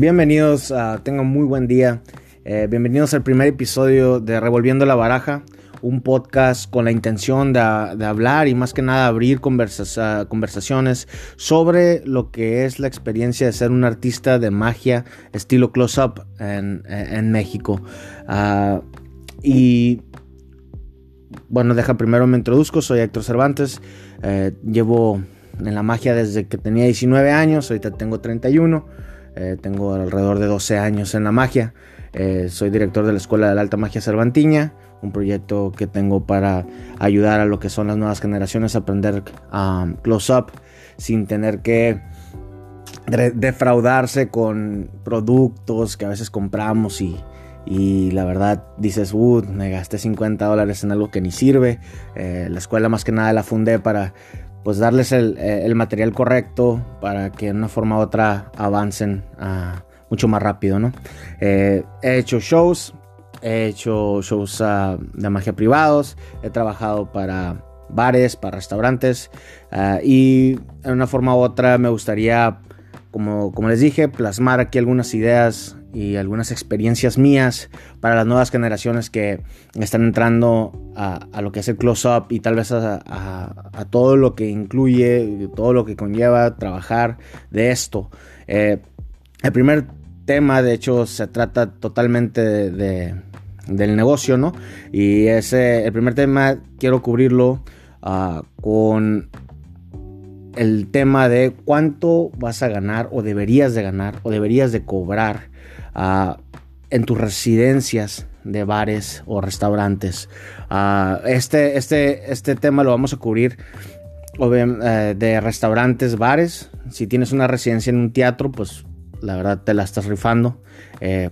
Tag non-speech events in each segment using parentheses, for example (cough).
Bienvenidos, a, tengan muy buen día. Eh, bienvenidos al primer episodio de Revolviendo la Baraja, un podcast con la intención de, hablar y más que nada abrir conversaciones sobre lo que es la experiencia de ser un artista de magia estilo close-up en, México. Ah, y bueno, deja primero me introduzco, soy Héctor Cervantes, eh, llevo en la magia desde que tenía 19 años, ahorita tengo 31. Eh, tengo alrededor de 12 años en la magia. Eh, soy director de la Escuela de la Alta Magia Cervantiña, un proyecto que tengo para ayudar a lo que son las nuevas generaciones a aprender um, close-up sin tener que defraudarse con productos que a veces compramos y, la verdad dices, uh, me gasté 50 dólares en algo que ni sirve. Eh, la escuela más que nada la fundé para pues darles eh, el, material correcto para que de una forma u otra avancen ah, mucho más rápido, ¿no? Eh, he hecho shows, he hecho shows ah, de magia privados, he trabajado para bares, para restaurantes ah, y de una forma u otra me gustaría, como, como les dije, plasmar aquí algunas ideas y algunas experiencias mías para las nuevas generaciones que están entrando a, lo que es el close-up y tal vez a, todo lo que incluye, todo lo que conlleva trabajar de esto. Eh, el primer tema, de hecho, se trata totalmente de, del negocio, ¿no? Y ese, el primer tema quiero cubrirlo ah, con el tema de cuánto vas a ganar o deberías de ganar o deberías de cobrar en tus residencias de bares o restaurantes. este, este, este tema lo vamos a cubrir eh, de restaurantes, bares. Si tienes una residencia en un teatro, pues la verdad te la estás rifando. Eh,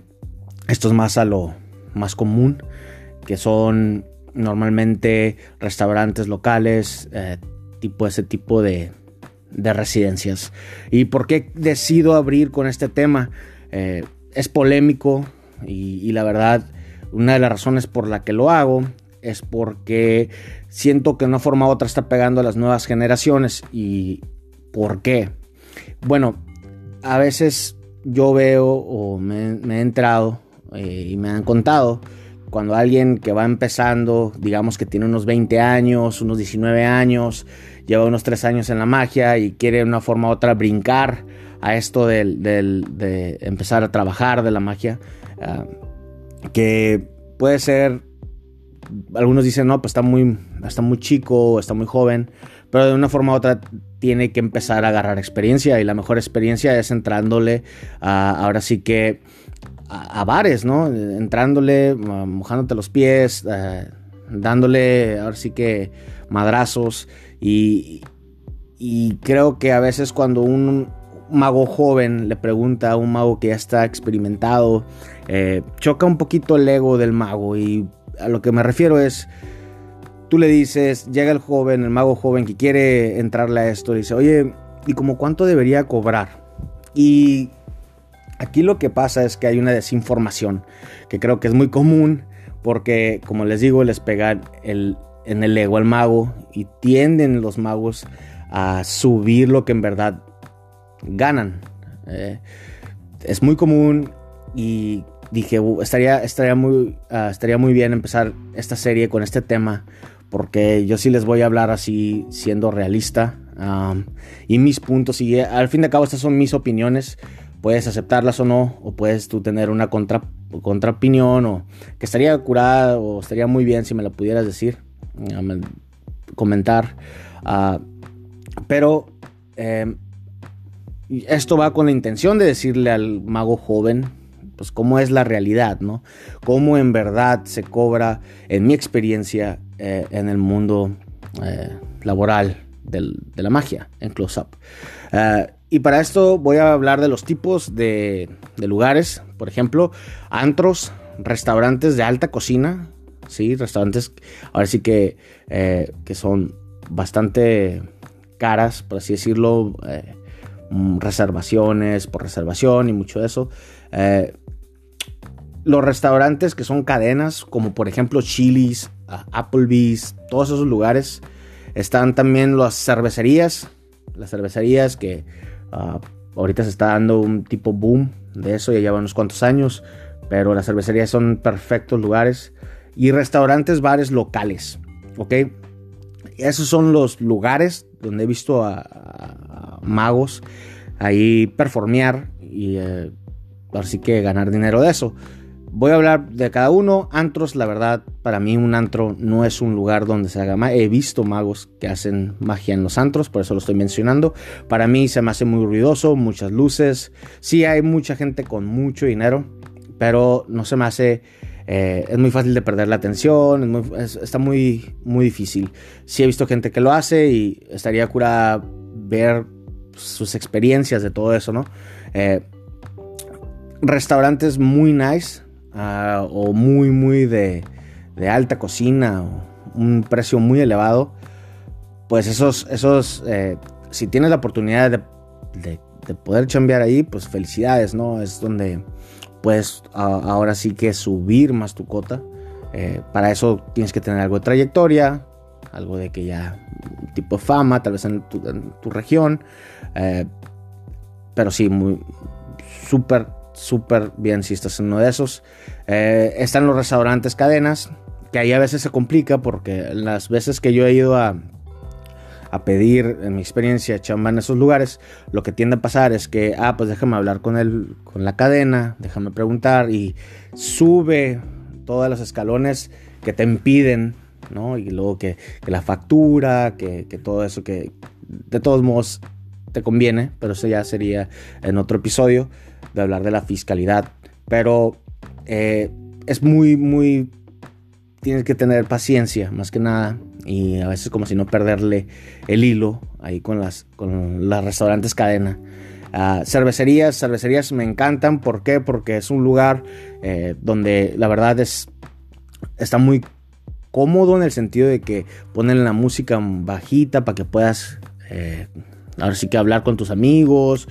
esto es más a lo más común, que son normalmente restaurantes locales, eh, tipo ese tipo de, de, residencias. ¿Y por qué decido abrir con este tema? Es polémico y, la verdad una de las razones por la que lo hago es porque siento que de una forma u otra está pegando a las nuevas generaciones y ¿por qué? Bueno, a veces yo veo o me, he entrado eh, y me han contado cuando alguien que va empezando, digamos que tiene unos 20 años, unos 19 años, lleva unos 3 años en la magia y quiere de una forma u otra brincar a esto de empezar a trabajar de la magia, ah, que puede ser, algunos dicen, no, pues está muy, está muy chico, está muy joven, pero de una forma u otra tiene que empezar a agarrar experiencia y la mejor experiencia es entrándole ahora sí que a, bares, ¿no? Entrándole, mojándote los pies, dándole ahora sí que madrazos y, y creo que a veces cuando un, mago joven le pregunta a un mago que ya está experimentado, eh, choca un poquito el ego del mago y a lo que me refiero es, tú le dices, llega el joven, el mago joven que quiere entrarle a esto, dice, oye, ¿y como cuánto debería cobrar? Y aquí lo que pasa es que hay una desinformación que creo que es muy común porque, como les digo, les pegan el, en el ego al mago y tienden los magos a subir lo que en verdad ganan. Eh, es muy común y dije, estaría, estaría, muy, ah, estaría muy bien empezar esta serie con este tema porque yo sí les voy a hablar así siendo realista y mis puntos y eh, al fin de cabo estas son mis opiniones puedes aceptarlas o no o puedes tú tener una contra, contra opinión o que estaría curada o estaría muy bien si me lo pudieras decir comentar ah, pero eh, esto va con la intención de decirle al mago joven, pues cómo es la realidad, ¿no? Cómo en verdad se cobra, en mi experiencia, eh, en el mundo eh, laboral de la magia, en Close Up. Eh, y para esto voy a hablar de los tipos de, lugares, por ejemplo, antros, restaurantes de alta cocina, sí, restaurantes, ahora sí que, que son bastante caras, por así decirlo, reservaciones por reservación y mucho de eso. Eh, los restaurantes que son cadenas, como por ejemplo Chili's, Applebee's, todos esos lugares. Están también las cervecerías, las cervecerías que ah, ahorita se está dando un tipo boom de eso, ya lleva unos cuantos años, pero las cervecerías son perfectos lugares y restaurantes, bares locales, ¿ok? Esos son los lugares donde he visto a, magos ahí performear y eh, así que ganar dinero de eso. Voy a hablar de cada uno. Antros, la verdad, para mí un antro no es un lugar donde se haga magia. He visto magos que hacen magia en los antros, por eso lo estoy mencionando. Para mí se me hace muy ruidoso, muchas luces. Sí hay mucha gente con mucho dinero, pero no se me hace... Eh, es muy fácil de perder la atención, está muy, muy difícil. Sí he visto gente que lo hace y estaría cura ver sus experiencias de todo eso, ¿no? Eh, restaurantes muy nice, Ah, o muy, muy de, alta cocina, o un precio muy elevado, pues esos, esos eh, si tienes la oportunidad de, poder chambear ahí, pues felicidades, ¿no? Es donde puedes ahora sí que subir más tu cota. Eh, para eso tienes que tener algo de trayectoria, algo de que ya tipo de fama, tal vez en tu, región. Eh, pero sí, muy súper súper bien si estás en uno de esos. Eh, están los restaurantes cadenas, que ahí a veces se complica porque las veces que yo he ido a, a pedir, en mi experiencia, chamba en esos lugares, lo que tiende a pasar es que, ah, pues déjame hablar con, el, con la cadena, déjame preguntar y sube todos los escalones que te impiden, ¿no? Y luego que, la factura, que, que todo eso, que de todos modos te conviene, pero eso ya sería en otro episodio de hablar de la fiscalidad. Pero eh, es muy, muy... Tienes que tener paciencia, más que nada. Y a veces como si no perderle el hilo ahí con las, con las restaurantes cadena. Ah, cervecerías, cervecerías me encantan. ¿Por qué? Porque es un lugar eh, donde la verdad es... Está muy cómodo en el sentido de que ponen la música bajita para que puedas... Eh, ahora sí que hablar con tus amigos,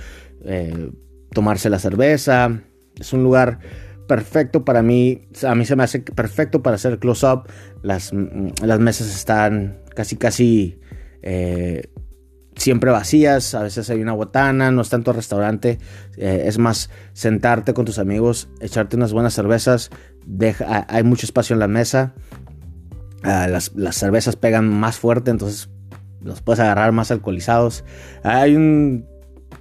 tomarse la cerveza. Es un lugar perfecto para mí. A mí se me hace perfecto para hacer close-up. Las, las, mesas están casi, casi eh, siempre vacías. A veces hay una botana, no es tanto restaurante. Eh, es más sentarte con tus amigos, echarte unas buenas cervezas. Hay mucho espacio en la mesa. Ah, las, las cervezas pegan más fuerte, entonces los puedes agarrar más alcoholizados. Hay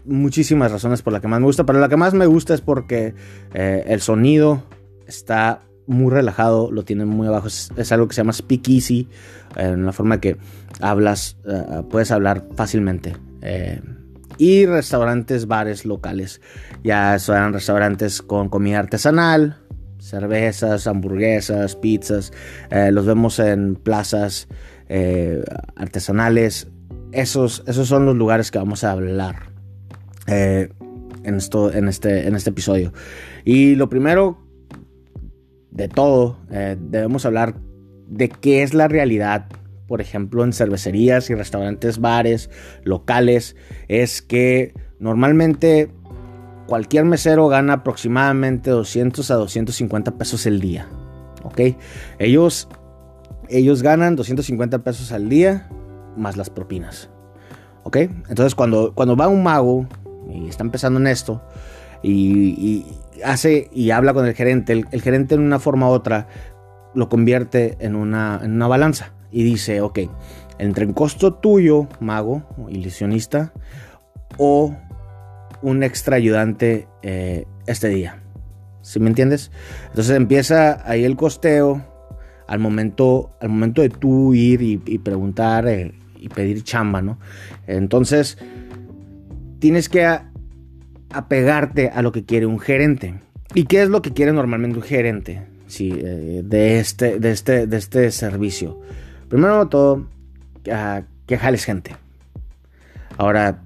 muchísimas razones por la que más me gusta, pero la que más me gusta es porque eh, el sonido está muy relajado, lo tiene muy abajo, es, algo que se llama speak easy, en la forma que hablas, eh, puedes hablar fácilmente. Eh, y restaurantes, bares locales, ya son restaurantes con comida artesanal, cervezas, hamburguesas, pizzas, los vemos en plazas artesanales, esos, esos son los lugares que vamos a hablar eh, en, esto, en, este, en este episodio. Y lo primero de todo, eh, debemos hablar de qué es la realidad, por ejemplo, en cervecerías y restaurantes, bares, locales, es que normalmente cualquier mesero gana aproximadamente 200 a 250 pesos el día. ¿Ok? Ellos, ellos ganan 250 pesos al día más las propinas. ¿Ok? Entonces cuando, cuando va un mago y está empezando en esto y, hace y habla con el gerente, el, gerente en una forma u otra lo convierte en una, en una balanza y dice, ok, entre un costo tuyo, mago, ilusionista, o un extra ayudante eh, este día. ¿Sí me entiendes? Entonces empieza ahí el costeo al momento, al momento de tú ir y, preguntar eh, y pedir chamba, ¿no? Entonces tienes que apegarte a lo que quiere un gerente. ¿Y qué es lo que quiere normalmente un gerente sí, eh, de, este, de, este, de este servicio? Primero todo, que jales gente. Ahora,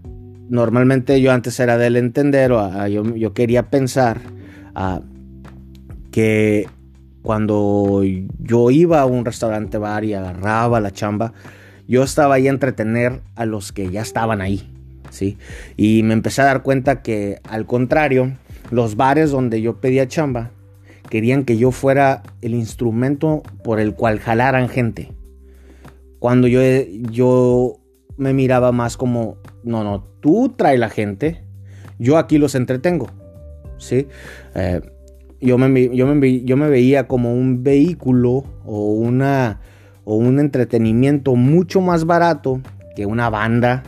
normalmente yo antes era del entender, o yo, quería pensar que cuando yo iba a un restaurante bar y agarraba la chamba, yo estaba ahí a entretener a los que ya estaban ahí. ¿sí? Y me empecé a dar cuenta que al contrario, los bares donde yo pedía chamba querían que yo fuera el instrumento por el cual jalaran gente. Cuando yo, yo me miraba más como, no, no, tú trae la gente, yo aquí los entretengo. ¿sí? Eh, yo, me, yo, me, yo me veía como un vehículo o, una, o un entretenimiento mucho más barato que una banda,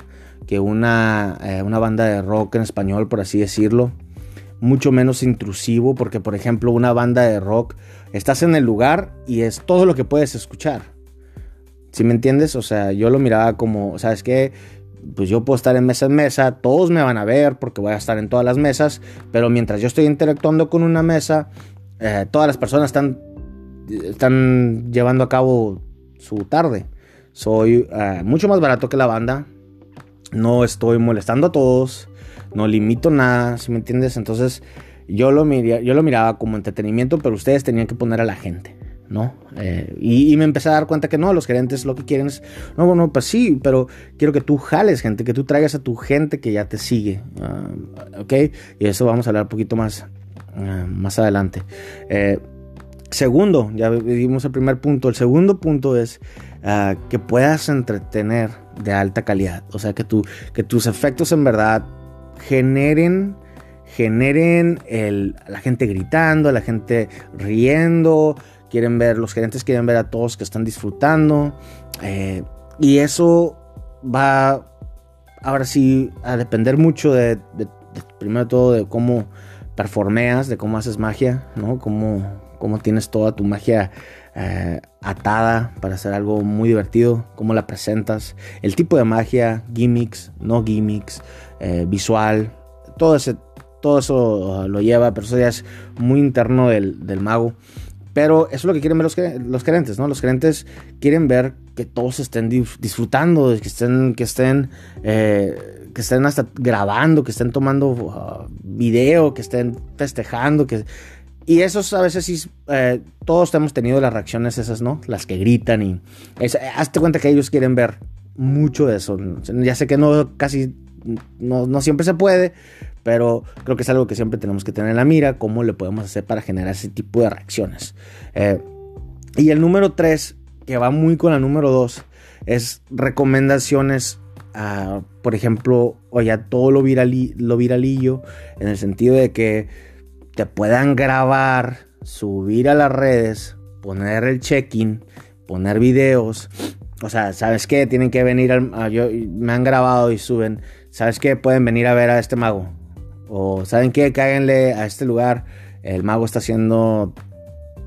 que una, eh, una banda de rock en español, por así decirlo. Mucho menos intrusivo, porque por ejemplo una banda de rock, estás en el lugar y es todo lo que puedes escuchar. ¿Sí me entiendes? O sea, yo lo miraba como, ¿sabes qué? Pues yo puedo estar en mesa en mesa, todos me van a ver porque voy a estar en todas las mesas, pero mientras yo estoy interactuando con una mesa, eh, todas las personas están, están llevando a cabo su tarde. Soy eh, mucho más barato que la banda. No estoy molestando a todos. No limito nada, si me entiendes? Entonces yo lo, yo lo miraba como entretenimiento, pero ustedes tenían que poner a la gente. ¿No? Eh, y, me empecé a dar cuenta que no, los gerentes lo que quieren es, no, bueno, pues sí, pero quiero que tú jales gente, que tú traigas a tu gente que ya te sigue, ah, ¿ok? Y eso vamos a hablar un poquito más, ah, más adelante. segundo, ya vimos el primer punto, el segundo punto es Ah, que puedas entretener de alta calidad. O sea, que, que tus efectos en verdad generen generen el, la gente gritando, la gente riendo, quieren ver, los gerentes quieren ver a todos que están disfrutando. Eh, y eso va ahora sí a depender mucho de, primero de todo, de cómo performeas, de cómo haces magia, ¿no? Cómo, cómo tienes toda tu magia eh, atada para hacer algo muy divertido, cómo la presentas, el tipo de magia, gimmicks, no gimmicks, eh, visual, todo, ese, todo eso lo lleva, pero eso ya es muy interno del, mago. Pero eso es lo que quieren ver los, los gerentes, ¿no? Los gerentes quieren ver que todos estén disfrutando, que estén, que estén, eh, que estén hasta grabando, que estén tomando uh, video, que estén festejando, que y esos a veces sí, eh, todos hemos tenido las reacciones esas, ¿no? Las que gritan y... hazte cuenta que ellos quieren ver mucho de eso. Ya sé que no, casi, no, siempre se puede, pero creo que es algo que siempre tenemos que tener en la mira, cómo le podemos hacer para generar ese tipo de reacciones. Eh, y el número 3, que va muy con el número 2, es recomendaciones por ejemplo, o ya todo lo, lo viralillo, en el sentido de que te puedan grabar, subir a las redes, poner el check-in, poner videos. O sea, ¿sabes qué? Tienen que venir al... me han grabado y suben. ¿Sabes qué? Pueden venir a ver a este mago. O ¿saben qué? Cáiganle a este lugar. El mago está haciendo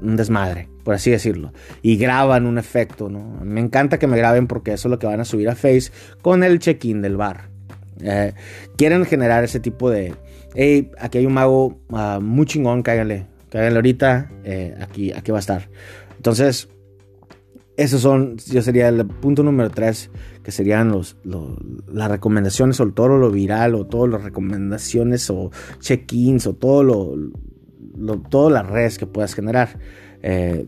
un desmadre, por así decirlo. Y graban un efecto, ¿no? Me encanta que me graben porque eso es lo que van a subir a Face con el check-in del bar. Eh, quieren generar ese tipo de, hey, aquí hay un mago uh, muy chingón, cáiganle, cáiganle ahorita, eh, aquí, aquí va a estar. Entonces, esos son, yo sería el punto número 3, que serían los, las recomendaciones o todo lo viral o todas las recomendaciones o check-ins o todo lo, todas las redes que puedas generar eh,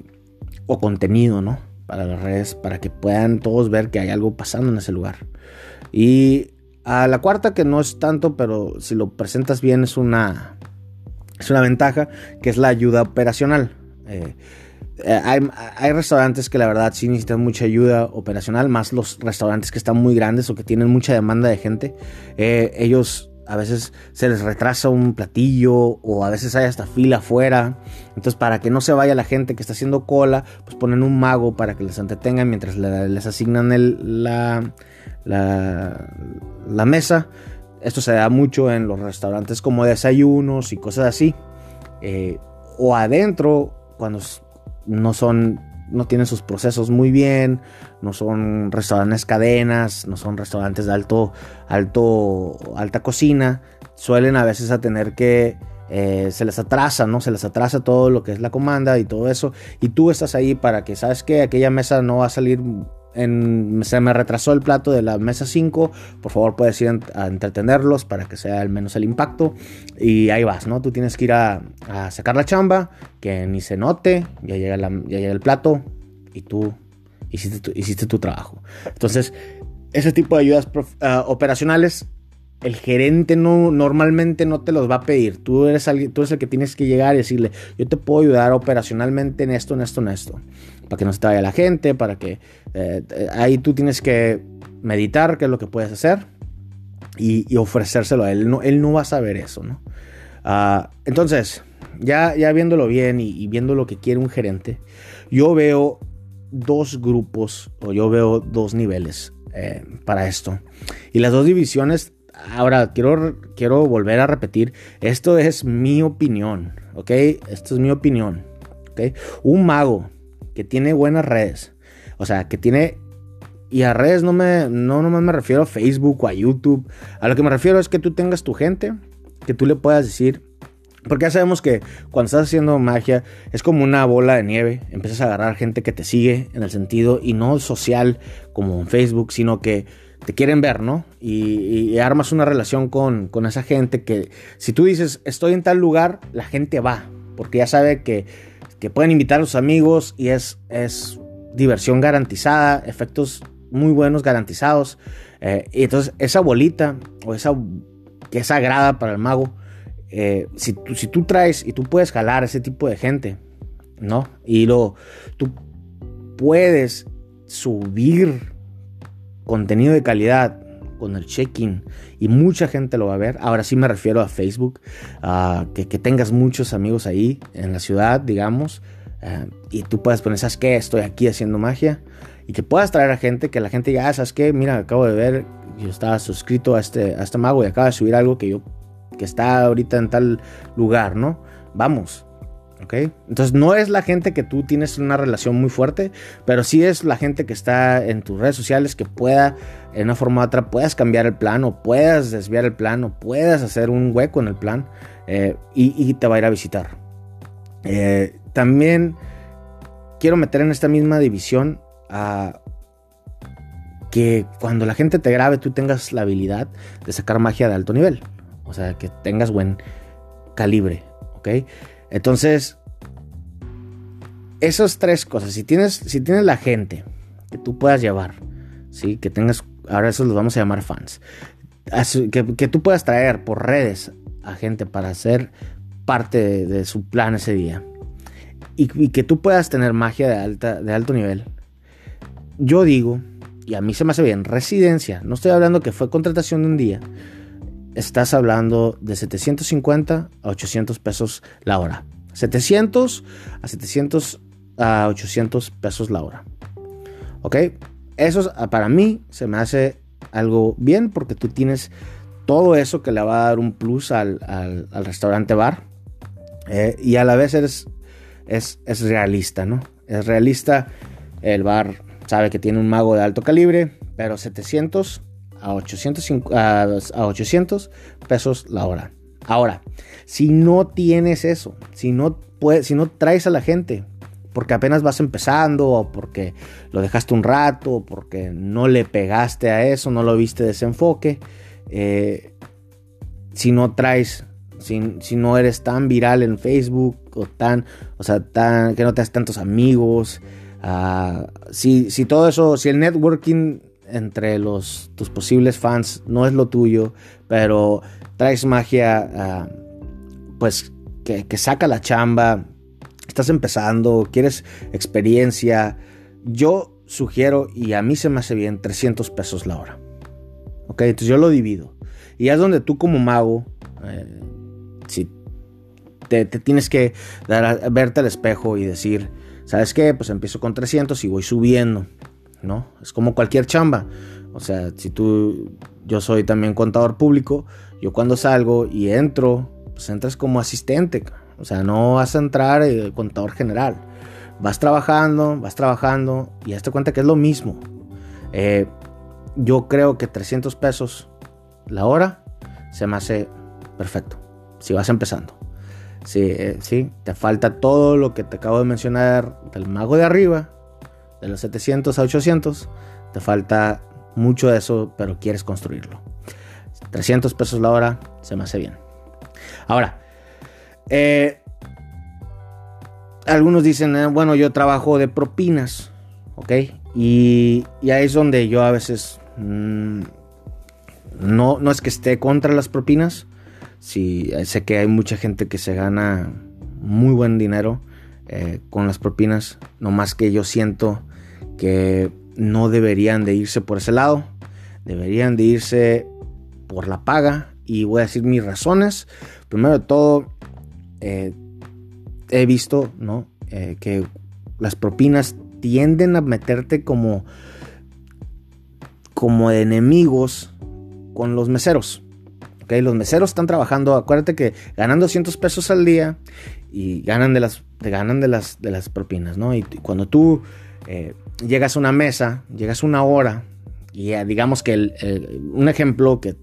o contenido, ¿no? Para las redes, para que puedan todos ver que hay algo pasando en ese lugar. Y a la cuarta, que no es tanto, pero si lo presentas bien es una, es una ventaja, que es la ayuda operacional. Eh, eh, hay, restaurantes que la verdad sí necesitan mucha ayuda operacional, más los restaurantes que están muy grandes o que tienen mucha demanda de gente. Eh, ellos a veces se les retrasa un platillo o a veces hay hasta fila afuera. Entonces para que no se vaya la gente que está haciendo cola, pues ponen un mago para que les entretengan mientras les asignan el, la, la, mesa. Esto se da mucho en los restaurantes como desayunos y cosas así. Eh, o adentro, cuando no son, no tienen sus procesos muy bien, no son restaurantes cadenas, no son restaurantes de alto, alto, alta cocina, suelen a veces a tener que eh, se les atrasa, ¿no? Se les atrasa todo lo que es la comanda y todo eso. Y tú estás ahí para que, ¿sabes que Aquella mesa no va a salir se me retrasó el plato de la mesa 5, por favor puedes ir a entretenerlos para que sea al menos el impacto y ahí vas, ¿no? Tú tienes que ir a, sacar la chamba, que ni se note, ya llega, llega el plato y tú hiciste tu, hiciste tu trabajo. Entonces, ese tipo de ayudas ah, operacionales el gerente no, normalmente no te los va a pedir. Tú eres, tú eres el que tienes que llegar y decirle, yo te puedo ayudar operacionalmente en esto, en esto, en esto. Para que no se te vaya la gente, para que... Eh, ahí tú tienes que meditar qué es lo que puedes hacer y, ofrecérselo a él. No, él no va a saber eso, ¿no? Ah, entonces, ya, ya viéndolo bien y, viendo lo que quiere un gerente, yo veo dos grupos o yo veo dos niveles eh, para esto. Y las dos divisiones, ahora quiero, quiero volver a repetir, esto es mi opinión, ¿ok? Esto es mi opinión, ¿ok? Un mago que tiene buenas redes, o sea, que tiene y a redes no me no nomás me refiero a Facebook o a YouTube. A lo que me refiero es que tú tengas tu gente, que tú le puedas decir. Porque ya sabemos que cuando estás haciendo magia es como una bola de nieve. Empiezas a agarrar gente que te sigue en el sentido y no social como en Facebook, sino que te quieren ver, ¿no? Y, armas una relación con, con, esa gente que si tú dices estoy en tal lugar, la gente va. Porque ya sabe que, que pueden invitar a los amigos y es, es diversión garantizada, efectos muy buenos, garantizados. Eh, y entonces esa bolita o esa que es sagrada para el mago, eh, si, tú, si tú traes y tú puedes jalar a ese tipo de gente, ¿no? Y lo, tú puedes subir contenido de calidad con el check-in y mucha gente lo va a ver. Ahora sí me refiero a Facebook, que, tengas muchos amigos ahí en la ciudad, digamos, eh, y tú puedes poner, ¿sabes qué? Estoy aquí haciendo magia y que puedas traer a gente, que la gente diga, ah, ¿sabes qué? Mira, acabo de ver, yo estaba suscrito a este, a este mago y acaba de subir algo que yo, que está ahorita en tal lugar, ¿no? Vamos, ¿ok? Entonces no es la gente que tú tienes una relación muy fuerte, pero sí es la gente que está en tus redes sociales que pueda, en una forma u otra, puedas cambiar el plan o puedas desviar el plan o puedas hacer un hueco en el plan eh, y, te va a ir a visitar. Eh, también quiero meter en esta misma división a que cuando la gente te grabe tú tengas la habilidad de sacar magia de alto nivel. O sea, que tengas buen calibre, ¿ok? Entonces, esas tres cosas, si tienes, si tienes la gente que tú puedas llevar, ¿sí? Que tengas, ahora eso los vamos a llamar fans, que, que tú puedas traer por redes a gente para ser parte de, su plan ese día. Y, y, que tú puedas tener magia de, alta, de alto nivel, yo digo, y a mí se me hace bien, residencia, no estoy hablando que fue contratación de un día, estás hablando de 750 a 800 pesos la hora. 700 a 700 a 800 pesos la hora. ¿Ok? Eso para mí se me hace algo bien porque tú tienes todo eso que le va a dar un plus al, restaurante bar. Eh, y a la vez eres, es, es realista, ¿no? Es realista. El bar sabe que tiene un mago de alto calibre, pero 700 a 800, a 800 pesos la hora. Ahora, si no tienes eso, si no, puedes, si no traes a la gente, porque apenas vas empezando, o porque lo dejaste un rato, o porque no le pegaste a eso, no lo viste de ese enfoque, eh, si no traes, si, si, no eres tan viral en Facebook, o tan, o sea, tan, que no te tantos amigos, Ah, si, si, todo eso, si el networking entre los, tus posibles fans no es lo tuyo, pero traes magia, ah, pues que, saca la chamba, estás empezando, quieres experiencia, yo sugiero, y a mí se me hace bien, 300 pesos la hora. Ok, entonces yo lo divido. Y es donde tú como mago, eh, si te, tienes que dar verte al espejo y decir, ¿Sabes qué? Pues empiezo con 300 y voy subiendo, ¿no? Es como cualquier chamba. O sea, si tú, yo soy también contador público, yo cuando salgo y entro, pues entras como asistente. O sea, no vas a entrar el contador general. Vas trabajando, vas trabajando y hazte cuenta que es lo mismo. Eh, yo creo que 300 pesos la hora se me hace perfecto. Si vas empezando. Sí, eh, sí, te falta todo lo que te acabo de mencionar del mago de arriba, de los 700 a 800. Te falta mucho de eso, pero quieres construirlo. 300 pesos la hora se me hace bien. Ahora, eh, algunos dicen, eh, bueno, yo trabajo de propinas, ¿ok? Y, ahí es donde yo a veces mm, no, no es que esté contra las propinas, Sí, eh, sé que hay mucha gente que se gana muy buen dinero eh, con las propinas, no más que yo siento que no deberían de irse por ese lado, deberían de irse por la paga y voy a decir mis razones. Primero de todo, eh, he visto ¿no? Eh, que las propinas tienden a meterte como, como enemigos con los meseros. ¿okay? Los meseros están trabajando, acuérdate que ganan 200 pesos al día y ganan de las, ganan de las, de las propinas, ¿no? Y cuando tú eh, llegas a una mesa, llegas a una hora, y digamos que un ejemplo que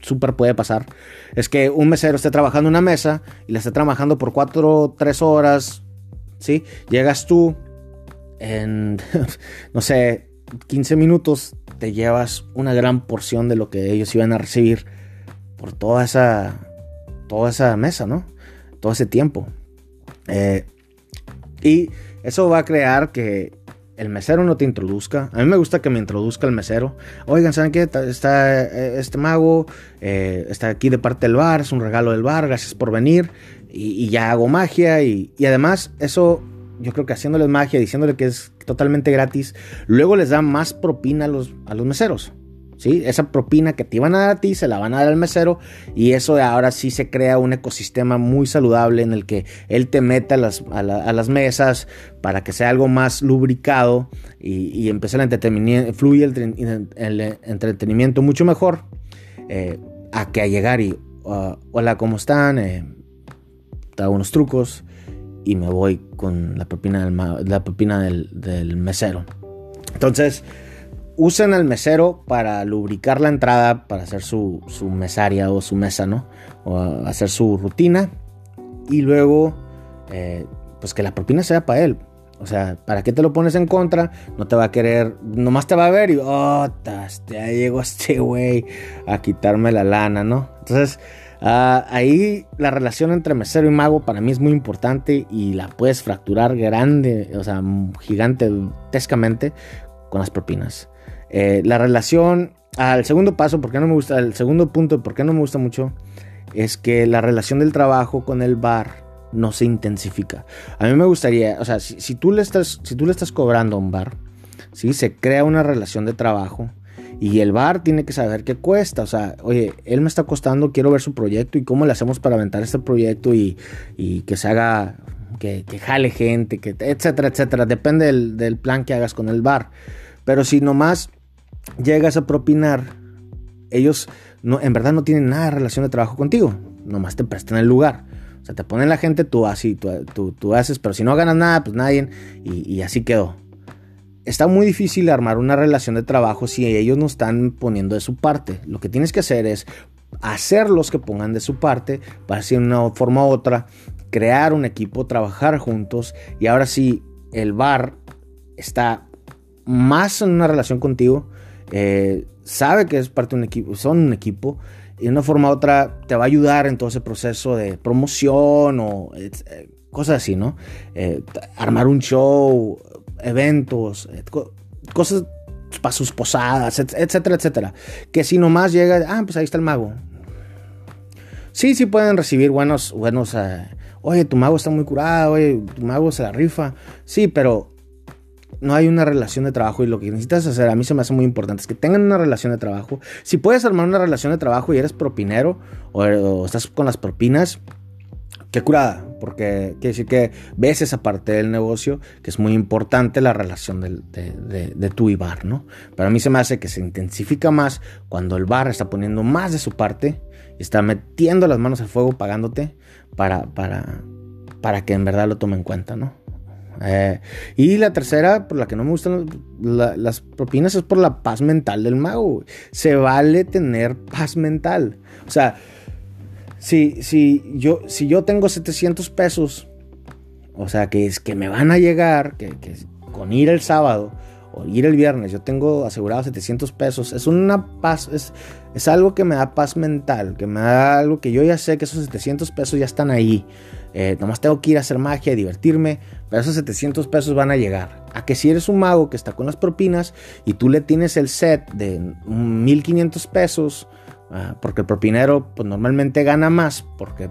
súper puede pasar es que un mesero esté trabajando una mesa y la esté trabajando por 4 o 3 horas, ¿sí? Llegas tú en, (laughs) no sé, 15 minutos, te llevas una gran porción de lo que ellos iban a recibir por toda esa, toda esa mesa, ¿no? Todo ese tiempo. Eh, y eso va a crear que el mesero no te introduzca. A mí me gusta que me introduzca el mesero. Oigan, ¿saben qué? Está eh, este mago, eh, está aquí de parte del bar, es un regalo del bar, gracias por venir. Y, ya hago magia. Y, y, además, eso, yo creo que haciéndoles magia, diciéndole que es totalmente gratis, luego les da más propina a los, a los meseros. Esa propina que te iban a dar a ti se la van a dar al mesero y eso ahora sí se crea un ecosistema muy saludable en el que él te meta a las, mesas para que sea algo más lubricado y, y empiece el entretenimiento, fluye el, entretenimiento mucho mejor eh, a que a llegar y uh, hola, ¿cómo están? Eh, unos trucos y me voy con la propina del, la propina del, del mesero. Entonces, usen al mesero para lubricar la entrada, para hacer su, su mesaria o su mesa, ¿no? O hacer su rutina. Y luego, eh, pues que la propina sea para él. O sea, ¿para qué te lo pones en contra? No te va a querer, nomás te va a ver y, oh, ya llegó este güey a quitarme la lana, ¿no? Entonces, ah, ahí la relación entre mesero y mago para mí es muy importante y la puedes fracturar grande, o sea, gigantescamente con las propinas. Eh, la relación, al segundo paso, porque no me gusta, el segundo punto, por qué no me gusta mucho, es que la relación del trabajo con el bar no se intensifica. A mí me gustaría, o sea, si, tú, le estás, si tú le estás cobrando a un bar, ¿sí? se crea una relación de trabajo y el bar tiene que saber qué cuesta. O sea, oye, él me está costando, quiero ver su proyecto y cómo le hacemos para aventar este proyecto y, que se haga, que, jale gente, que, etcétera, etcétera. Depende del, del plan que hagas con el bar. Pero si nomás llegas a propinar, ellos no, en verdad no tienen nada de relación de trabajo contigo, nomás te prestan el lugar. O sea, te ponen la gente, tú así, tú, tú, haces, pero si no ganas nada, pues nadie, y, y, así quedó. Está muy difícil armar una relación de trabajo si ellos no están poniendo de su parte. Lo que tienes que hacer es hacerlos que pongan de su parte para así de una forma u otra crear un equipo, trabajar juntos y ahora sí el bar está más en una relación contigo eh, sabe que es parte de un equipo, son un equipo, y de una forma u otra te va a ayudar en todo ese proceso de promoción o eh, cosas así, ¿no? Eh, armar un show, eventos, cosas para sus posadas, etcétera, etcétera. Que si nomás llega, ah, pues ahí está el mago. Sí, sí pueden recibir buenos, buenos, oye, tu mago está muy curado, oye, tu mago se la rifa. Sí, pero no hay una relación de trabajo y lo que necesitas hacer, a mí se me hace muy importante, es que tengan una relación de trabajo. Si puedes armar una relación de trabajo y eres propinero o, estás con las propinas, qué curada, porque quiere decir que ves esa parte del negocio, que es muy importante la relación de, de, tú y bar, ¿no? Pero a mí se me hace que se intensifica más cuando el bar está poniendo más de su parte, está metiendo las manos al fuego pagándote para, para, para que en verdad lo tome en cuenta, ¿no? Eh, y la tercera, por la que no me gustan las propinas, es por la paz mental del mago. Se vale tener paz mental. O sea, si, si, yo, si yo tengo 700 pesos, o sea, que es que me van a llegar, que, con ir el sábado o ir el viernes, yo tengo asegurado 700 pesos, es una paz, es, es algo que me da paz mental, que me da algo que yo ya sé que esos 700 pesos ya están ahí. Eh, nomás tengo que ir a hacer magia, divertirme, pero esos 700 pesos van a llegar. A que si eres un mago que está con las propinas y tú le tienes el set de 1500 pesos, ah, porque el propinero pues, normalmente gana más, porque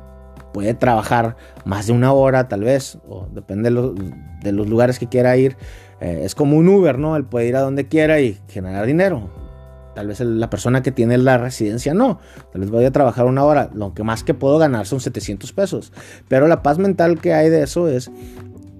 puede trabajar más de una hora tal vez, o depende de, los lugares que quiera ir. Eh, es como un Uber, ¿no? Él puede ir a donde quiera y generar dinero. Tal vez la persona que tiene la residencia no. Tal vez voy a trabajar una hora. Lo que más que puedo ganar son 700 pesos. Pero la paz mental que hay de eso es,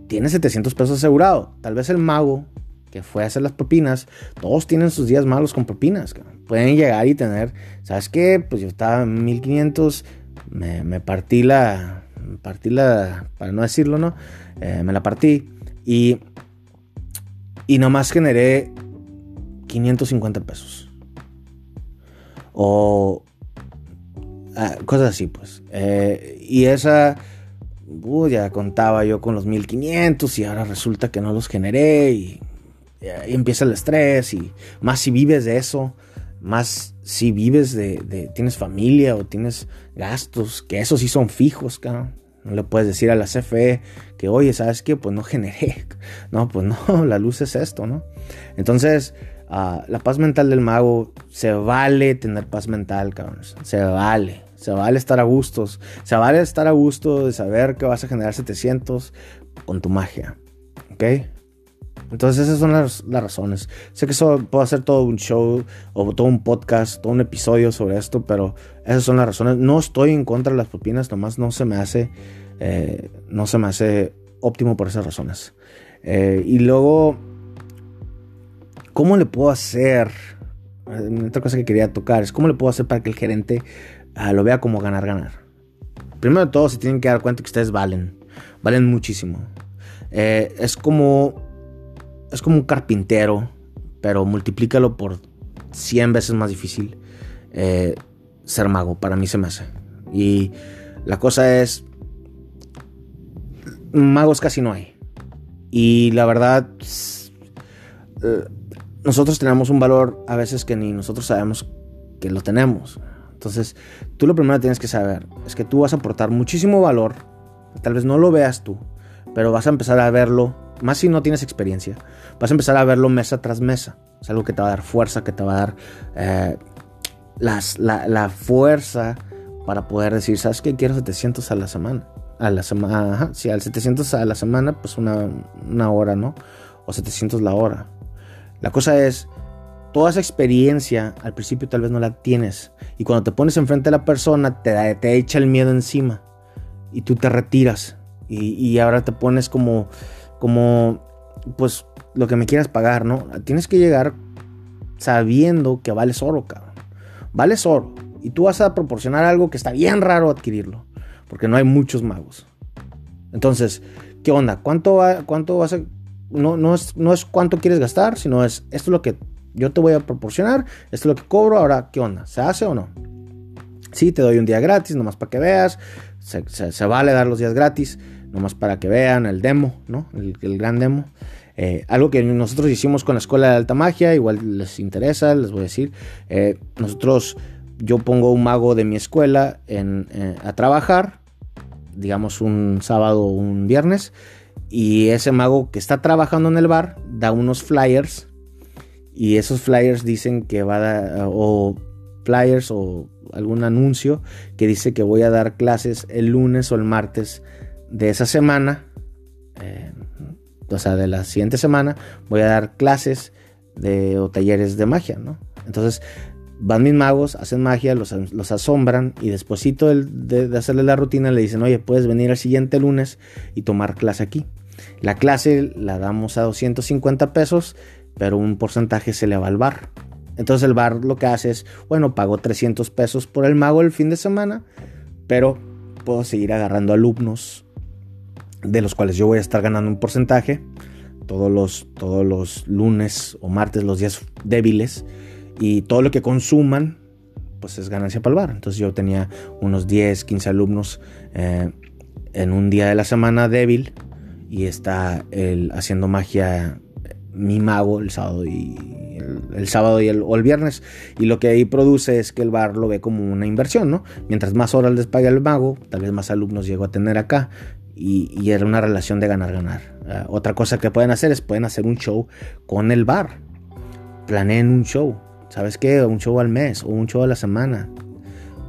tiene 700 pesos asegurado. Tal vez el mago que fue a hacer las propinas, todos tienen sus días malos con propinas. Pueden llegar y tener, ¿sabes qué? Pues yo estaba en 1500, me, me partí la, partí la, para no decirlo, ¿no? Eh, me la partí y, y nomás generé 550 pesos. O ah, cosas así, pues. Eh, y esa, uh, ya contaba yo con los 1500 y ahora resulta que no los generé y y empieza el estrés y más si vives de eso, más si vives de, tienes familia o tienes gastos, que esos sí son fijos, cabrón. No le puedes decir a la CFE que, oye, ¿sabes qué? Pues no generé. (laughs) No, pues no, (laughs) la luz es esto, ¿no? Entonces, ah, la paz mental del mago, se vale tener paz mental, cabrón. Se vale. Se vale estar a gustos. Se vale estar a gusto de saber que vas a generar 700 con tu magia. ¿Ok? Entonces esas son las, razones. Sé que eso puedo hacer todo un show o todo un podcast, todo un episodio sobre esto, pero esas son las razones. No estoy en contra de las propinas, nomás no se me hace, eh, no se me hace óptimo por esas razones. Eh, y luego, ¿cómo le puedo hacer? Eh, otra cosa que quería tocar es cómo le puedo hacer para que el gerente ah, lo vea como ganar, ganar. Primero de todo, se tienen que dar cuenta que ustedes valen, valen muchísimo. es como es como un carpintero, pero multiplícalo por 100 veces más difícil eh, ser mago. Para mí se me hace. Y la cosa es, magos casi no hay. Y la verdad, eh, nosotros tenemos un valor a veces que ni nosotros sabemos que lo tenemos. Entonces, tú lo primero que tienes que saber es que tú vas a aportar muchísimo valor. Tal vez no lo veas tú, pero vas a empezar a verlo más si no tienes experiencia, vas a empezar a verlo mesa tras mesa. Es algo que te va a dar fuerza, que te va a dar eh, la, fuerza para poder decir, ¿sabes qué? Quiero 700 a la semana. A la semana, ajá, sí, al 700 a la semana, pues una, una hora, ¿no? O 700 la hora. La cosa es, toda esa experiencia al principio tal vez no la tienes. Y cuando te pones enfrente de la persona, te, te echa el miedo encima. Y tú te retiras. Y, y ahora te pones como como pues lo que me quieras pagar, ¿no? Tienes que llegar sabiendo que vales oro, cabrón. Vales oro. Y tú vas a proporcionar algo que está bien raro adquirirlo. Porque no hay muchos magos. Entonces, ¿qué onda? ¿Cuánto, cuánto vas a.? No, no, es, no es cuánto quieres gastar, sino es esto es lo que yo te voy a proporcionar, esto es lo que cobro, ahora, ¿qué onda? ¿Se hace o no? Sí, te doy un día gratis, nomás para que veas. Se, se vale dar los días gratis nomás para que vean el demo, ¿no? El, gran demo. Eh, algo que nosotros hicimos con la escuela de alta magia, igual les interesa, les voy a decir. Eh, nosotros, yo pongo un mago de mi escuela eh, a trabajar, digamos un sábado o un viernes, y ese mago que está trabajando en el bar da unos flyers, y esos flyers dicen que va a dar, o flyers o algún anuncio que dice que voy a dar clases el lunes o el martes de esa semana, eh, o sea, de la siguiente semana, voy a dar clases de, o talleres de magia, ¿no? Entonces, van mis magos, hacen magia, los, asombran y despuesito de, de, hacerle la rutina le dicen, oye, puedes venir el siguiente lunes y tomar clase aquí. La clase la damos a 250 pesos, pero un porcentaje se le va al bar. Entonces el bar lo que hace es, bueno, pago 300 pesos por el mago el fin de semana, pero puedo seguir agarrando alumnos de los cuales yo voy a estar ganando un porcentaje todos los, todos los lunes o martes, los días débiles, y todo lo que consuman, pues es ganancia para el bar. Entonces yo tenía unos 10, 15 alumnos eh, en un día de la semana débil y está el, haciendo magia mi mago el sábado y el, sábado y el, o el viernes y lo que ahí produce es que el bar lo ve como una inversión, ¿no? Mientras más horas les pague el mago, tal vez más alumnos llego a tener acá y, era una relación de ganar-ganar. Ah, otra cosa que pueden hacer es pueden hacer un show con el bar. Planeen un show. ¿Sabes qué? Un show al mes o un show a la semana.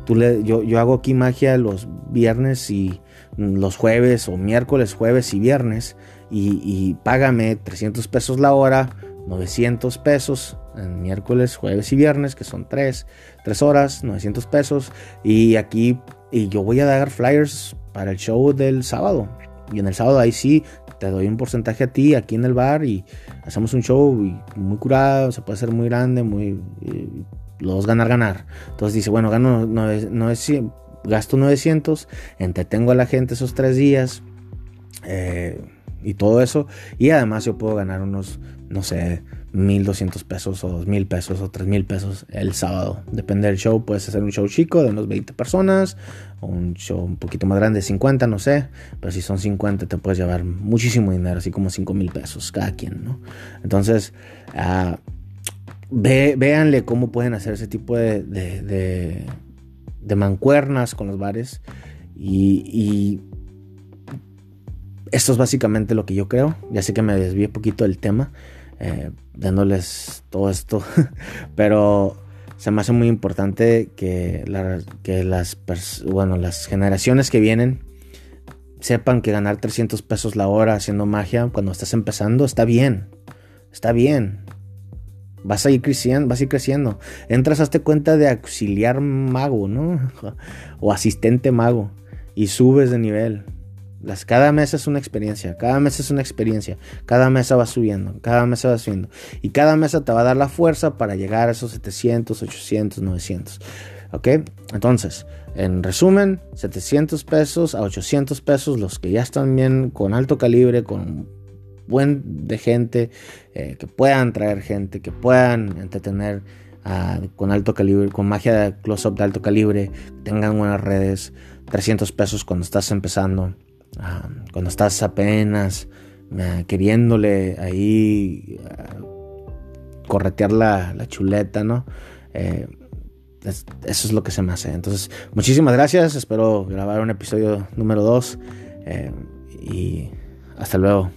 Tú le, yo, yo hago aquí magia los viernes y los jueves o miércoles, jueves y viernes y, y págame 300 pesos la hora, 900 pesos en miércoles, jueves y viernes, que son 3, 3 horas, 900 pesos. Y aquí, y yo voy a dar flyers para el show del sábado. Y en el sábado ahí sí te doy un porcentaje a ti aquí en el bar y hacemos un show muy curado, se puede hacer muy grande, muy... los dos ganar, ganar. Entonces dice, bueno, gano 900, gasto 900, entretengo a la gente esos tres días eh, y todo eso. Y además yo puedo ganar unos, no sé, 1200 pesos o 2000 pesos o 3000 pesos el sábado. Depende del show, puedes hacer un show chico de unos 20 personas o un show un poquito más grande, 50, no sé. Pero si son 50 te puedes llevar muchísimo dinero, así como 5000 pesos cada quien, ¿no? Entonces, uh, véanle cómo pueden hacer ese tipo de, de, de, mancuernas con los bares. Y, y esto es básicamente lo que yo creo. Ya sé que me desvié un poquito del tema. Eh, dándoles todo esto, (laughs) pero se me hace muy importante que, las, bueno, las generaciones que vienen sepan que ganar 300 pesos la hora haciendo magia cuando estás empezando está bien, está bien. Vas a ir creciendo, vas a ir creciendo. Entras, hazte cuenta de auxiliar mago, ¿no? (laughs) o asistente mago y subes de nivel cada mesa es una experiencia, cada mesa es una experiencia, cada mesa va subiendo, cada mesa va subiendo. Y cada mesa te va a dar la fuerza para llegar a esos 700, 800, 900. ¿Ok? Entonces, en resumen, 700 pesos a 800 pesos, los que ya están bien con alto calibre, con buen de gente, eh, que puedan traer gente, que puedan entretener ah, con alto calibre, con magia de close-up de alto calibre, tengan buenas redes, 300 pesos cuando estás empezando. Ah, cuando estás apenas ah, queriéndole ahí ah, corretear la, chuleta, ¿no? Eh, eso es lo que se me hace. Entonces, muchísimas gracias. Espero grabar un episodio número 2. Eh, y hasta luego.